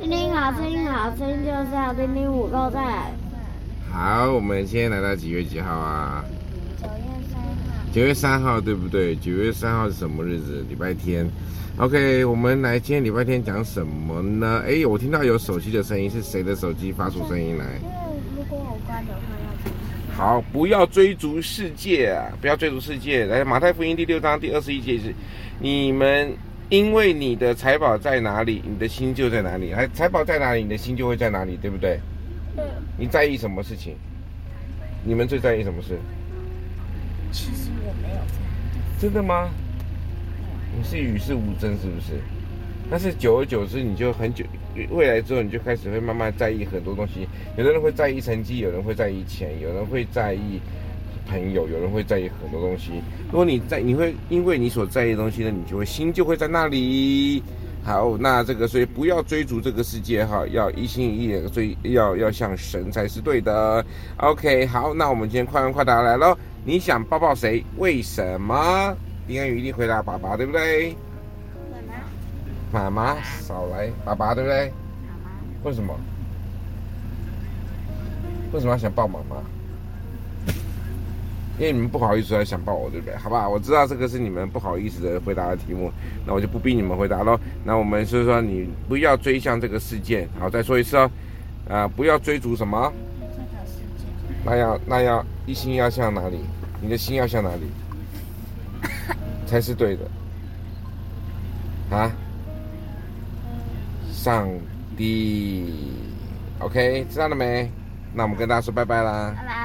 声。听听好，声音好，声音就是要听听五够在。好，我们现在来到几月几号啊？九月三号。九月三号对不对？九月三号是什么日子？礼拜天。OK，我们来今天礼拜天讲什么呢？哎，我听到有手机的声音，是谁的手机发出声音来？因为我关的话要。好，不要追逐世界啊！不要追逐世界。来，马太福音第六章第二十一节是：你们因为你的财宝在哪里，你的心就在哪里。还，财宝在哪里，你的心就会在哪里，对不对？对。你在意什么事情？你们最在意什么事？其实我没有在意。真的吗？你是与世无争，是不是？但是久而久之，你就很久未来之后，你就开始会慢慢在意很多东西。有的人会在意成绩，有人会在意钱，有人会在意朋友，有人会在意很多东西。如果你在，你会因为你所在意的东西呢，你就会心就会在那里。好，那这个所以不要追逐这个世界哈，要一心一意的追，要要向神才是对的。OK，好，那我们今天快问快答来喽。你想抱抱谁？为什么？丁安宇一定回答爸爸，对不对？妈妈。妈妈少来，爸爸对不对？妈妈。为什么？为什么想抱妈妈？因为你们不好意思，来想抱我，对不对？好吧，我知道这个是你们不好意思的回答的题目，那我就不逼你们回答喽。那我们所以说，你不要追向这个事件。好，再说一次哦，啊、呃，不要追逐什么？那要那要一心要向哪里？你的心要向哪里？才是对的啊！上帝，OK，知道了没？那我们跟大家说拜拜啦。拜拜。